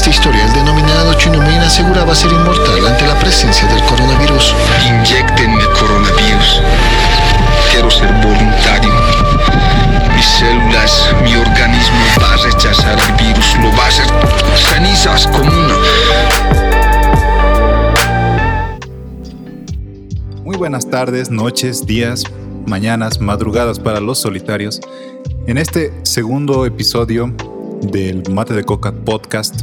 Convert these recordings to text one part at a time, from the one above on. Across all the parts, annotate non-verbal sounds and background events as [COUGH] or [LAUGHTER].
esta historia, el denominado Chunumin aseguraba ser inmortal ante la presencia del coronavirus. Inyectenme coronavirus. Quiero ser voluntario. Mis células, mi organismo va a rechazar el virus, lo va a hacer cenizas como una. Muy buenas tardes, noches, días, mañanas, madrugadas para los solitarios. En este segundo episodio del Mate de Coca podcast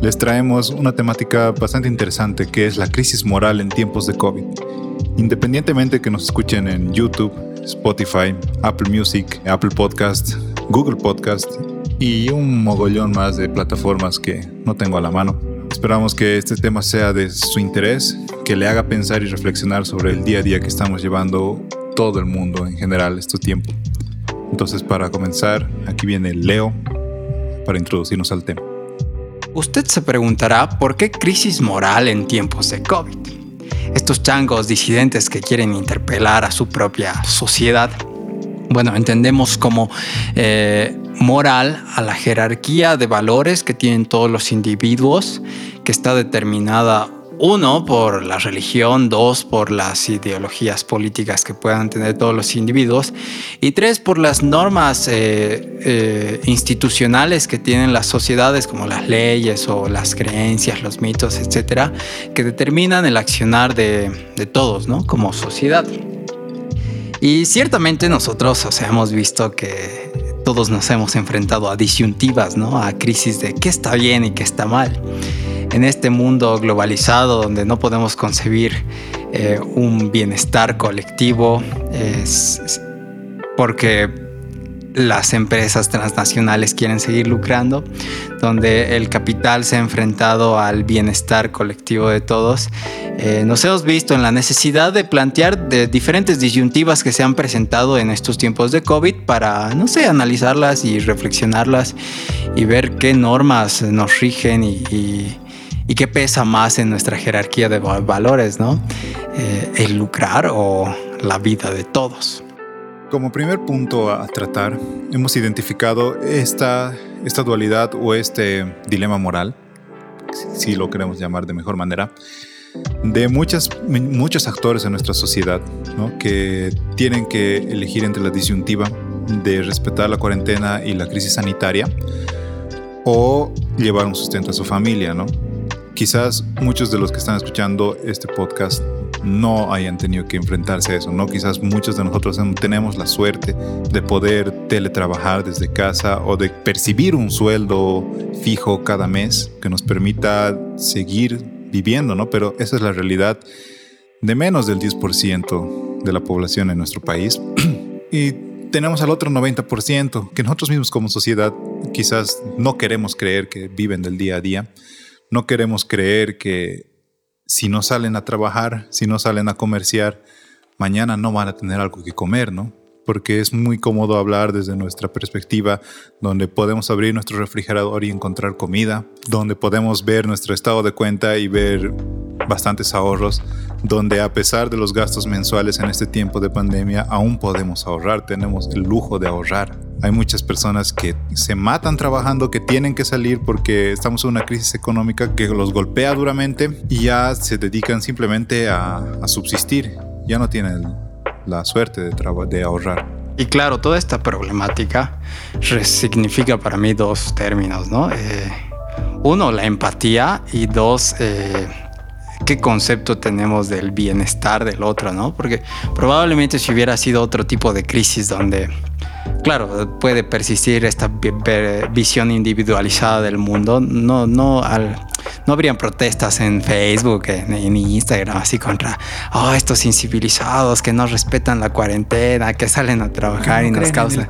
les traemos una temática bastante interesante que es la crisis moral en tiempos de COVID. Independientemente que nos escuchen en YouTube, Spotify, Apple Music, Apple Podcast, Google Podcast y un mogollón más de plataformas que no tengo a la mano. Esperamos que este tema sea de su interés, que le haga pensar y reflexionar sobre el día a día que estamos llevando todo el mundo en general este tiempo. Entonces para comenzar, aquí viene Leo para introducirnos al tema. Usted se preguntará por qué crisis moral en tiempos de COVID. Estos changos disidentes que quieren interpelar a su propia sociedad. Bueno, entendemos como eh, moral a la jerarquía de valores que tienen todos los individuos, que está determinada uno, por la religión, dos, por las ideologías políticas que puedan tener todos los individuos, y tres, por las normas eh, eh, institucionales que tienen las sociedades, como las leyes o las creencias, los mitos, etcétera, que determinan el accionar de, de todos, ¿no? Como sociedad. Y ciertamente nosotros, o sea, hemos visto que todos nos hemos enfrentado a disyuntivas, ¿no? A crisis de qué está bien y qué está mal en este mundo globalizado donde no podemos concebir eh, un bienestar colectivo, porque las empresas transnacionales quieren seguir lucrando, donde el capital se ha enfrentado al bienestar colectivo de todos. Eh, nos hemos visto en la necesidad de plantear de diferentes disyuntivas que se han presentado en estos tiempos de COVID para, no sé, analizarlas y reflexionarlas y ver qué normas nos rigen y qué pesa más en nuestra jerarquía de valores, ¿no? Eh, el lucrar o la vida de todos. Como primer punto a tratar, hemos identificado esta, esta dualidad o este dilema moral, si lo queremos llamar de mejor manera, de muchas, muchos actores en nuestra sociedad ¿no? que tienen que elegir entre la disyuntiva de respetar la cuarentena y la crisis sanitaria o llevar un sustento a su familia, ¿no? Quizás muchos de los que están escuchando este podcast no hayan tenido que enfrentarse a eso, ¿no? Quizás muchos de nosotros tenemos la suerte de poder teletrabajar desde casa o de percibir un sueldo fijo cada mes que nos permita seguir viviendo, ¿no? Pero esa es la realidad de menos del 10% de la población en nuestro país. [CLEARS THROAT] y tenemos al otro 90% que nosotros mismos como sociedad quizás no queremos creer que viven del día a día no queremos creer que si no salen a trabajar, si no salen a comerciar, mañana no van a tener algo que comer, ¿no? Porque es muy cómodo hablar desde nuestra perspectiva, donde podemos abrir nuestro refrigerador y encontrar comida, donde podemos ver nuestro estado de cuenta y ver bastantes ahorros, donde a pesar de los gastos mensuales en este tiempo de pandemia, aún podemos ahorrar, tenemos el lujo de ahorrar. Hay muchas personas que se matan trabajando, que tienen que salir porque estamos en una crisis económica que los golpea duramente y ya se dedican simplemente a, subsistir. Ya no tienen la suerte de, ahorrar. Y claro, toda esta problemática significa para mí dos términos, ¿no? Eh, uno, la empatía y dos, eh, qué concepto tenemos del bienestar del otro, ¿no? Porque probablemente si hubiera sido otro tipo de crisis donde claro, puede persistir esta visión individualizada del mundo. No, no, no habrían protestas en Facebook, en, Instagram, así contra oh, estos incivilizados que no respetan la cuarentena, que salen a trabajar y nos causan.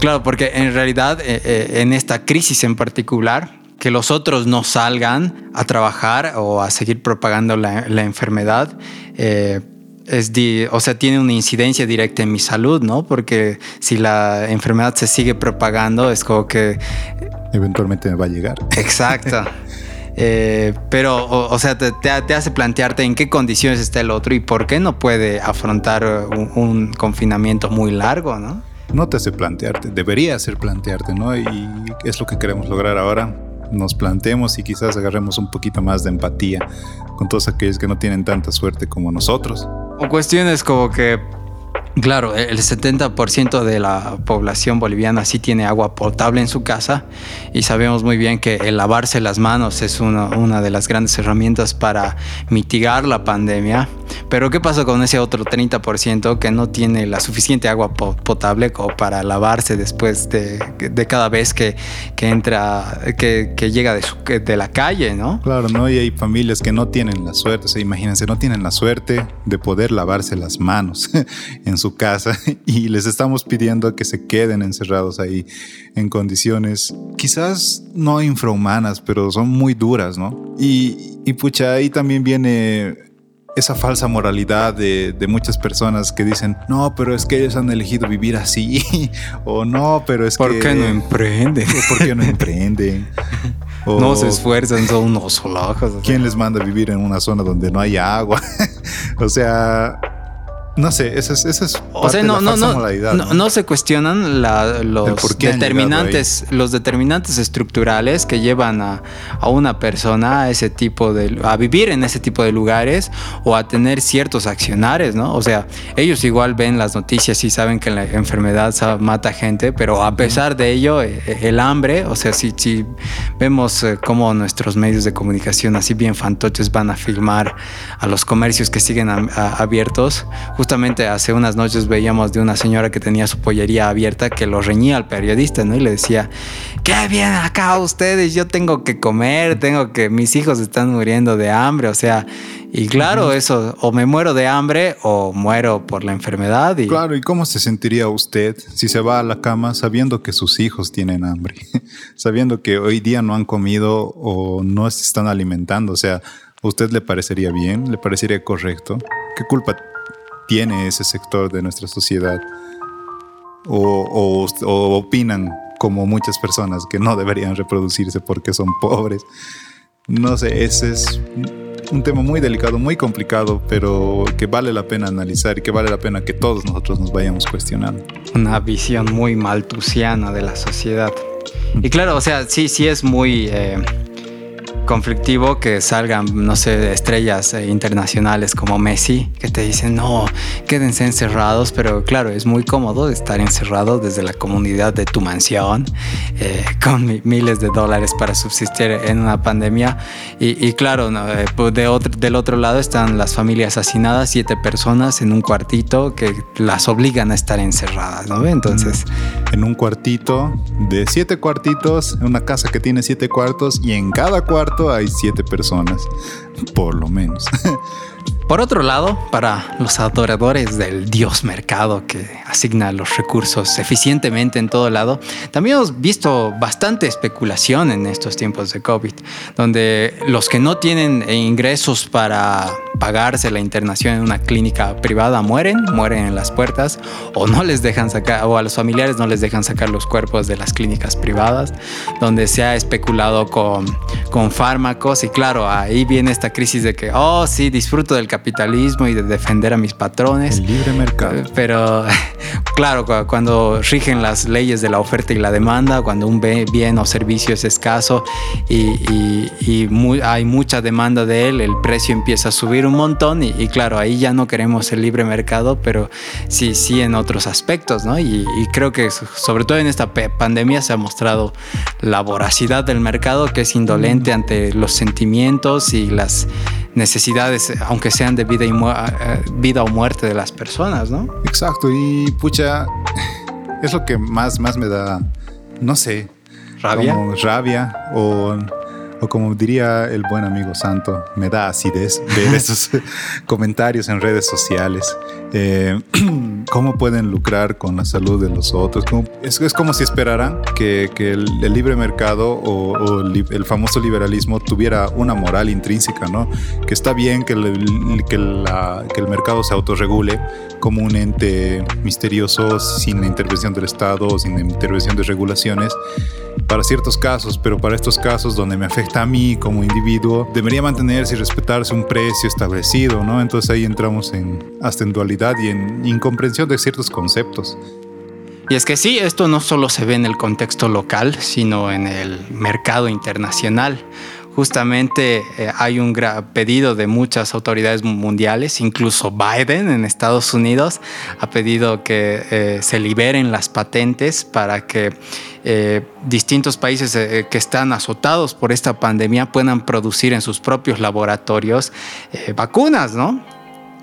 Claro, porque en realidad, eh, eh, en esta crisis en particular, que los otros no salgan a trabajar o a seguir propagando la, enfermedad, eh, es o sea, tiene una incidencia directa en mi salud, ¿no? Porque si la enfermedad se sigue propagando, es como que... Eventualmente me va a llegar. Exacto. [LAUGHS] Eh, pero, o, sea, te, hace plantearte en qué condiciones está el otro y por qué no puede afrontar un, confinamiento muy largo, ¿no? No te hace plantearte, debería hacer plantearte, ¿no? Y es lo que queremos lograr ahora nos planteemos y quizás agarremos un poquito más de empatía con todos aquellos que no tienen tanta suerte como nosotros. O cuestiones como que Claro, el 70% de la población boliviana sí tiene agua potable en su casa y sabemos muy bien que el lavarse las manos es una, de las grandes herramientas para mitigar la pandemia. Pero ¿qué pasa con ese otro 30% que no tiene la suficiente agua potable como para lavarse después de, cada vez que, entra, que, llega de, de, la calle, ¿no? Claro, ¿no? Y hay familias que no tienen la suerte, o sea, imagínense, no tienen la suerte de poder lavarse las manos [LAUGHS] en su casa [LAUGHS] y les estamos pidiendo que se queden encerrados ahí en condiciones quizás no infrahumanas, pero son muy duras, ¿no? Y, y pucha, ahí también viene esa falsa moralidad de, de, muchas personas que dicen, no, pero es que ellos han elegido vivir así, [LAUGHS] o no, pero es ¿Por que... [LAUGHS] ¿Por qué no emprenden? ¿Por qué no emprenden? no se esfuerzan, son unos solajos. ¿Quién les manda a vivir en una zona donde no hay agua? [LAUGHS] o sea, no sé, esa es, esa es o sea, no, no, no, no, se cuestionan los determinantes, los determinantes estructurales que llevan a, a, una persona a ese tipo de a vivir en ese tipo de lugares o a tener ciertos accionares, ¿no? O sea, ellos igual ven las noticias y saben que la enfermedad mata gente, pero a pesar de ello, eh, el hambre, o sea, si, si vemos eh, cómo nuestros medios de comunicación así bien fantoches van a filmar a los comercios que siguen abiertos, justamente hace unas noches veíamos de una señora que tenía su pollería abierta que lo reñía al periodista, ¿no? Y le decía, ¿qué vienen acá ustedes? Yo tengo que comer, tengo que, mis hijos están muriendo de hambre, o sea, y claro, eso, o me muero de hambre o muero por la enfermedad. Y... Claro, ¿y cómo se sentiría usted si se va a la cama sabiendo que sus hijos tienen hambre? [LAUGHS] sabiendo que hoy día no han comido o no se están alimentando, o sea, ¿a usted le parecería bien? ¿Le parecería correcto? ¿Qué culpa tiene ese sector de nuestra sociedad o, opinan como muchas personas que no deberían reproducirse porque son pobres. No sé, ese es un tema muy delicado, muy complicado, pero que vale la pena analizar y que vale la pena que todos nosotros nos vayamos cuestionando. Una visión muy maltusiana de la sociedad. Y claro, o sea, sí, sí es muy... Eh, conflictivo que salgan, no sé, estrellas eh, internacionales como Messi, que te dicen, no, quédense encerrados, pero claro, es muy cómodo estar encerrado desde la comunidad de tu mansión, eh, [LAUGHS] con miles de dólares para subsistir en una pandemia. Y, claro, eh, pues de del otro lado están las familias asesinadas, siete personas en un cuartito que las obligan a estar encerradas, ¿no? Entonces... En un cuartito de siete cuartitos, en una casa que tiene siete cuartos y en cada cuarto hay siete personas, por lo menos. [LAUGHS] Por otro lado, para los adoradores del dios mercado que asigna los recursos eficientemente en todo lado, también hemos visto bastante especulación en estos tiempos de COVID, donde los que no tienen ingresos para pagarse la internación en una clínica privada mueren, mueren en las puertas o no les dejan sacar, o a los familiares no les dejan sacar los cuerpos de las clínicas privadas, donde se ha especulado con, con fármacos y claro, ahí viene esta crisis de que, oh sí, disfruto del capitalismo y de defender a mis patrones. El libre mercado. Eh, pero [LAUGHS] claro, cuando rigen las leyes de la oferta y la demanda, cuando un bien o servicio es escaso y, hay mucha demanda de él, el precio empieza a subir un montón y, claro, ahí ya no queremos el libre mercado, pero sí, sí en otros aspectos, ¿no? Y, creo que sobre todo en esta pandemia se ha mostrado la voracidad del mercado que es indolente ante los sentimientos y las necesidades, aunque sean de vida, y eh, vida o muerte de las personas, ¿no? Exacto, y pucha, es lo que más, más me da, no sé, rabia. rabia o o como diría el buen amigo Santo, me da acidez ver [LAUGHS] esos comentarios en redes sociales. Eh, [CLEARS THROAT] ¿Cómo pueden lucrar con la salud de los otros? es, es, como si esperaran que, que el, libre mercado o, el, famoso liberalismo tuviera una moral intrínseca, ¿no? Que está bien que, que, la, que el mercado se autorregule como un ente misterioso sin la intervención del Estado o sin la intervención de regulaciones para ciertos casos, pero para estos casos donde me afecta a mí como individuo, debería mantenerse y respetarse un precio establecido, ¿no? Entonces ahí entramos en hasta en dualidad y en incomprensión de ciertos conceptos. Y es que sí, esto no solo se ve en el contexto local, sino en el mercado internacional. Justamente eh, hay un pedido de muchas autoridades mundiales, incluso Biden en Estados Unidos ha pedido que eh, se liberen las patentes para que eh, distintos países que están azotados por esta pandemia puedan producir en sus propios laboratorios vacunas, ¿no?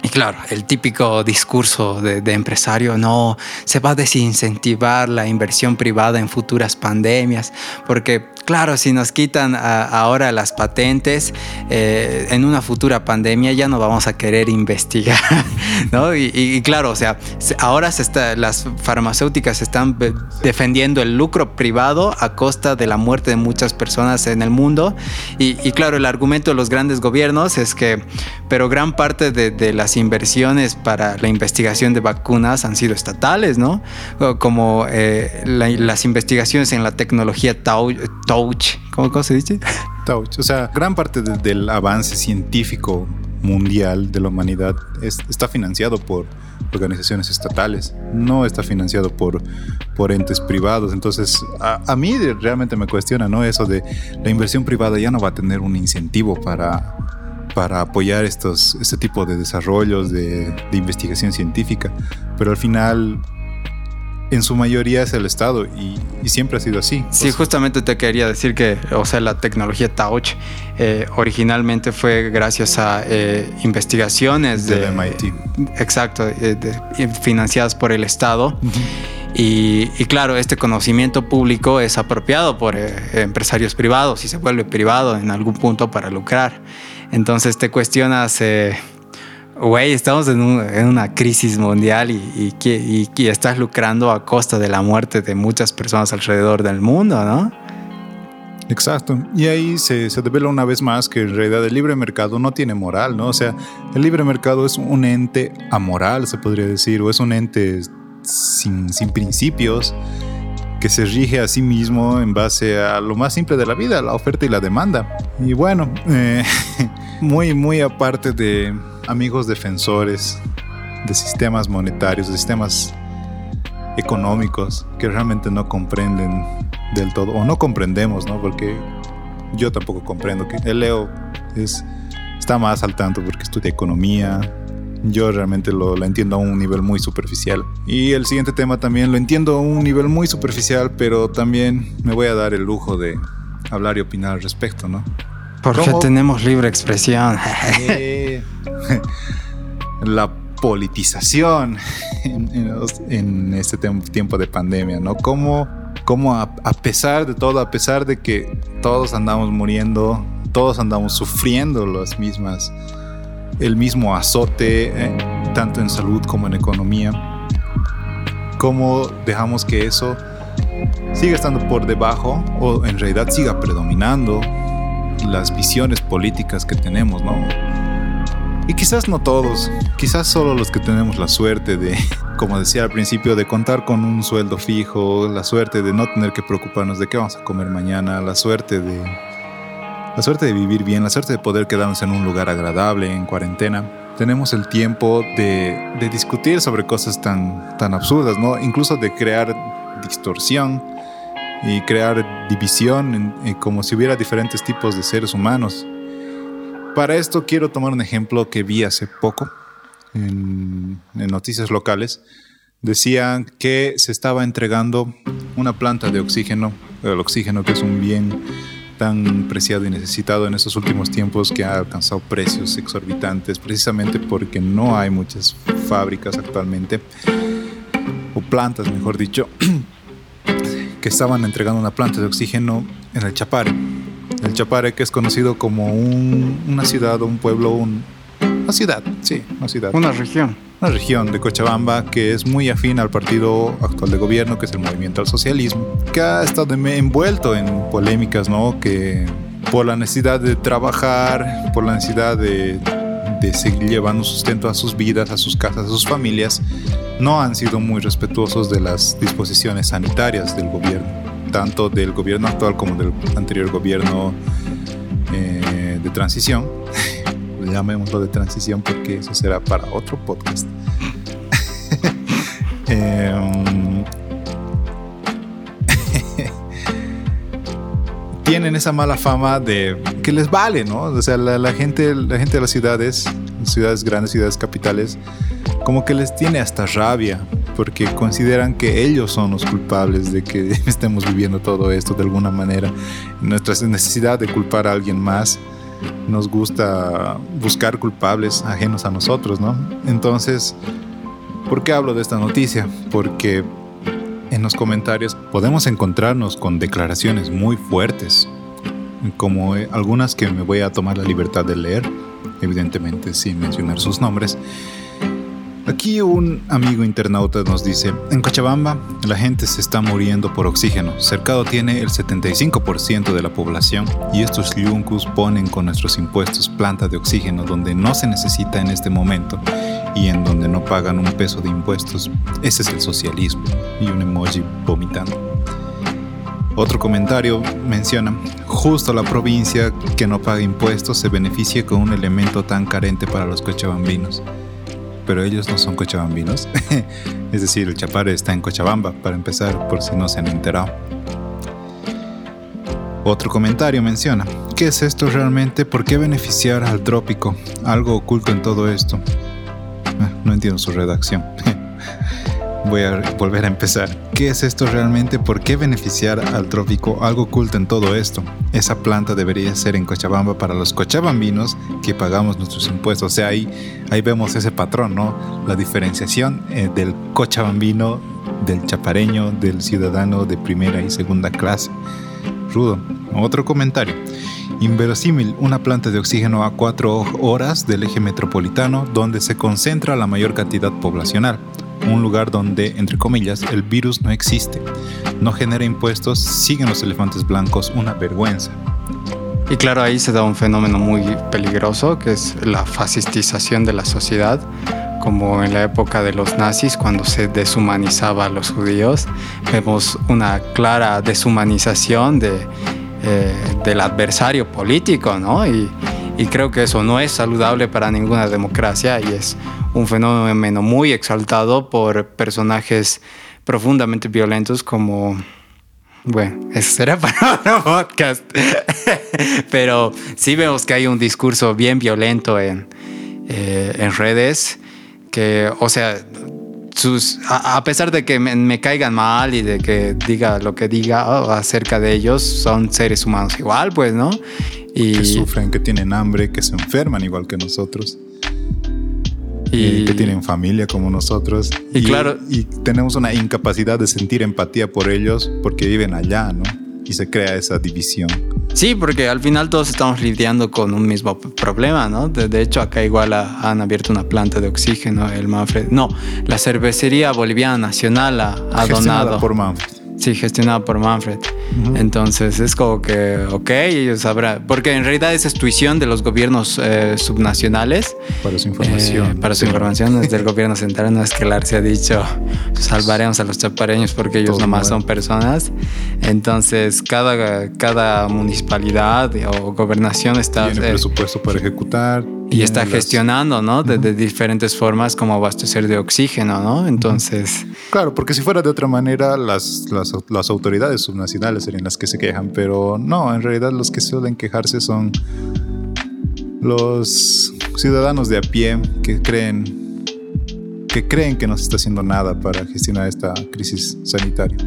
Y claro, el típico discurso de, empresario, no, se va a desincentivar la inversión privada en futuras pandemias, porque claro, si nos quitan ahora las patentes, eh, en una futura pandemia ya no vamos a querer investigar, [LAUGHS] ¿no? Y, claro, o sea, ahora se está, las farmacéuticas están defendiendo el lucro privado a costa de la muerte de muchas personas en el mundo. Y, claro, el argumento de los grandes gobiernos es que, pero gran parte de, de las inversiones para la investigación de vacunas han sido estatales, ¿no? Como eh, las investigaciones en la tecnología Touch, ¿cómo, se dice? [LAUGHS] Touch, o sea, gran parte del avance científico mundial de la humanidad está financiado por organizaciones estatales, no está financiado por, por entes privados. Entonces, a, mí realmente me cuestiona, ¿no? Eso de la inversión privada ya no va a tener un incentivo para, para apoyar estos, este tipo de desarrollos de, investigación científica, pero al final en su mayoría es el Estado y, siempre ha sido así. Sí, justamente te quería decir que, o sea, la tecnología Touch eh, originalmente fue gracias a eh, investigaciones de, MIT. Exacto, eh, financiadas por el Estado. y, y, claro, este conocimiento público es apropiado por empresarios privados y se vuelve privado en algún punto para lucrar. Entonces te cuestionas, eh, güey, estamos en, una crisis mundial y, estás lucrando a costa de la muerte de muchas personas alrededor del mundo, ¿no? Exacto. Y ahí se, se devela una vez más que en realidad el libre mercado no tiene moral, ¿no? O sea, el libre mercado es un ente amoral, se podría decir, o es un ente sin principios que se rige a sí mismo en base a lo más simple de la vida, la oferta y la demanda. Y bueno, eh, [LAUGHS] muy, muy aparte de amigos defensores de sistemas monetarios, de sistemas económicos que realmente no comprenden del todo, o no comprendemos, ¿no? Porque yo tampoco comprendo que el Leo es, está más al tanto porque estudia economía, yo realmente lo, entiendo a un nivel muy superficial. Y el siguiente tema también lo entiendo a un nivel muy superficial, pero también me voy a dar el lujo de hablar y opinar al respecto, ¿no? Porque tenemos libre expresión. [LAUGHS] la politización en, este tiempo de pandemia, ¿no? Cómo, cómo a, a, pesar de todo, a pesar de que todos andamos muriendo, todos andamos sufriendo las mismas el mismo azote, eh, tanto en salud como en economía. ¿Cómo dejamos que eso siga estando por debajo o en realidad siga predominando las visiones políticas que tenemos, ¿no? Y quizás no todos, quizás solo los que tenemos la suerte de, [LAUGHS] como decía al principio, de contar con un sueldo fijo, la suerte de no tener que preocuparnos de qué vamos a comer mañana, la suerte de la suerte de vivir bien, la suerte de poder quedarnos en un lugar agradable en cuarentena. Tenemos el tiempo de, discutir sobre cosas tan, absurdas, ¿no? Incluso de crear distorsión y crear división como si hubiera diferentes tipos de seres humanos. Para esto quiero tomar un ejemplo que vi hace poco en noticias locales. Decían que se estaba entregando una planta de oxígeno, el oxígeno que es un bien tan preciado y necesitado en estos últimos tiempos que ha alcanzado precios exorbitantes precisamente porque no hay muchas fábricas actualmente o plantas mejor dicho [CLEARS THROAT] que estaban entregando una planta de oxígeno en el Chapare. El Chapare que es conocido como una ciudad un pueblo una ciudad sí una ciudad. Una región. Una región de Cochabamba que es muy afín al partido actual de gobierno, que es el Movimiento al Socialismo, que ha estado envuelto en polémicas, ¿no? Que por la necesidad de trabajar, por la necesidad de, de seguir llevando sustento a sus vidas, a sus casas, a sus familias, no han sido muy respetuosos de las disposiciones sanitarias del gobierno, tanto del gobierno actual como del anterior gobierno eh, de transición [LAUGHS] llamémoslo de transición porque eso será para otro podcast. [LAUGHS] Em, tienen esa mala fama de que les vale, ¿no? O sea, la, la gente, la gente de las ciudades, ciudades grandes, ciudades capitales, como que les tiene hasta rabia, porque consideran que ellos son los culpables de que [LAUGHS] estemos viviendo todo esto de alguna manera. Nuestra necesidad de culpar a alguien más nos gusta buscar culpables ajenos a nosotros, ¿no? Entonces, ¿por qué hablo de esta noticia? Porque en los comentarios podemos encontrarnos con declaraciones muy fuertes, como eh, algunas que me voy a tomar la libertad de leer, evidentemente sin mencionar sus nombres. Aquí un amigo internauta nos dice, en Cochabamba la gente se está muriendo por oxígeno. Cercado tiene el 75% de la población y estos yuncus ponen con nuestros impuestos plantas de oxígeno donde no se necesita en este momento y en donde no pagan un peso de impuestos. Ese es el socialismo. Y un emoji vomitando. Otro comentario menciona, justo la provincia que no paga impuestos se beneficia con un elemento tan carente para los cochabambinos pero ellos no son cochabambinos. [LAUGHS] es decir, el Chapare está en Cochabamba, para empezar, por si no se han enterado. Otro comentario menciona, ¿qué es esto realmente? ¿Por qué beneficiar al trópico? Algo oculto en todo esto. Ah, no entiendo su redacción. [LAUGHS] Voy a volver a empezar. ¿Qué es esto realmente? ¿Por qué beneficiar al trópico? Algo oculto en todo esto. Esa planta debería ser en Cochabamba para los cochabambinos que pagamos nuestros impuestos. O sea, ahí, ahí vemos ese patrón, ¿no? La diferenciación eh, del cochabambino, del chapareño, del ciudadano de primera y segunda clase. Rudo. Otro comentario. Inverosímil, una planta de oxígeno a cuatro horas del eje metropolitano donde se concentra la mayor cantidad poblacional un lugar donde, entre comillas, el virus no existe, no genera impuestos, siguen los elefantes blancos, una vergüenza. Y claro, ahí se da un fenómeno muy peligroso, que es la fascistización de la sociedad, como en la época de los nazis, cuando se deshumanizaba a los judíos. Vemos una clara deshumanización de, eh, del adversario político, ¿no? Y, y creo que eso no es saludable para ninguna democracia y es un fenómeno muy exaltado por personajes profundamente violentos como... Bueno, eso será [LAUGHS] para otro podcast. [LAUGHS] Pero sí vemos que hay un discurso bien violento en, eh, en redes que, o sea, sus, a, pesar de que me, caigan mal y de que diga lo que diga oh, acerca de ellos, son seres humanos igual, pues, ¿no? Y, que sufren, que tienen hambre, que se enferman igual que nosotros y, que tienen familia como nosotros. Y, claro. Y tenemos una incapacidad de sentir empatía por ellos porque viven allá, ¿no? Y se crea esa división. Sí, porque al final todos estamos lidiando con un mismo problema, ¿no? De, hecho, acá igual han abierto una planta de oxígeno, el Manfred. No, la cervecería boliviana nacional ha, ha donado. por Manfred. Sí, gestionado por Manfred. Entonces es como que, ok, ellos sabrán. Porque en realidad esa es tuición de los gobiernos eh, subnacionales. Para su información. Eh, para su información, desde el [LAUGHS] gobierno central no es que el se ha dicho salvaremos a los chapareños porque ellos nomás son personas. Entonces cada, cada municipalidad o gobernación está. Tiene eh, presupuesto para ejecutar y está gestionando, ¿no? De, diferentes formas como abastecer de oxígeno, ¿no? Entonces... Claro, porque si fuera de otra manera, las, las, las, autoridades subnacionales serían las que se quejan, pero no, en realidad los que suelen quejarse son los ciudadanos de a pie que creen que creen que no se está haciendo nada para gestionar esta crisis sanitaria.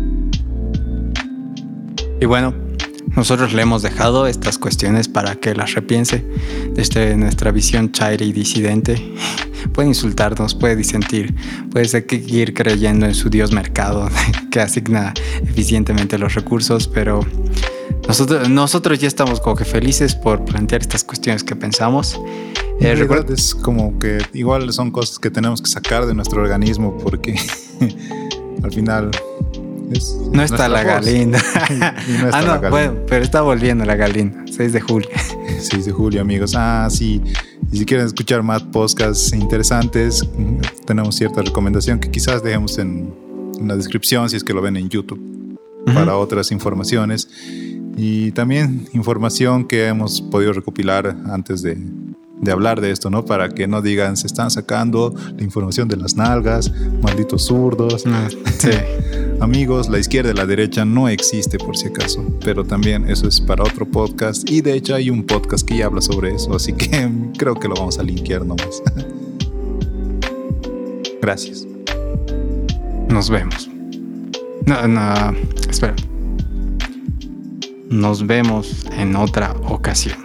Y bueno, nosotros le hemos dejado estas cuestiones para que las repiense desde nuestra visión chaire y disidente. [LAUGHS] Puede insultarnos, puede disentir, puede seguir creyendo en su Dios mercado [LAUGHS] que asigna eficientemente los recursos, pero nosotros, nosotros ya estamos como que felices por plantear estas cuestiones que pensamos. Eh, es como que igual son cosas que tenemos que sacar de nuestro organismo porque [LAUGHS] al final no está la galina. [LAUGHS] [LAUGHS] ah, no, bueno, pero está volviendo la galina. 6 de julio. [LAUGHS] 6 de julio, amigos. Ah, sí. Y si quieren escuchar más podcasts interesantes, tenemos cierta recomendación que quizás dejemos en, la descripción si es que lo ven en YouTube para otras informaciones. Y también información que hemos podido recopilar antes de, de hablar de esto, ¿no? Para que no digan, se están sacando la información de las nalgas, malditos zurdos. Ah, [LAUGHS] sí. Amigos, la izquierda y la derecha no existe por si acaso, pero también eso es para otro podcast y de hecho hay un podcast que ya habla sobre eso, así que [LAUGHS] creo que lo vamos a linkear nomás. [LAUGHS] Gracias. Nos vemos. No, no, espera. Nos vemos en otra ocasión.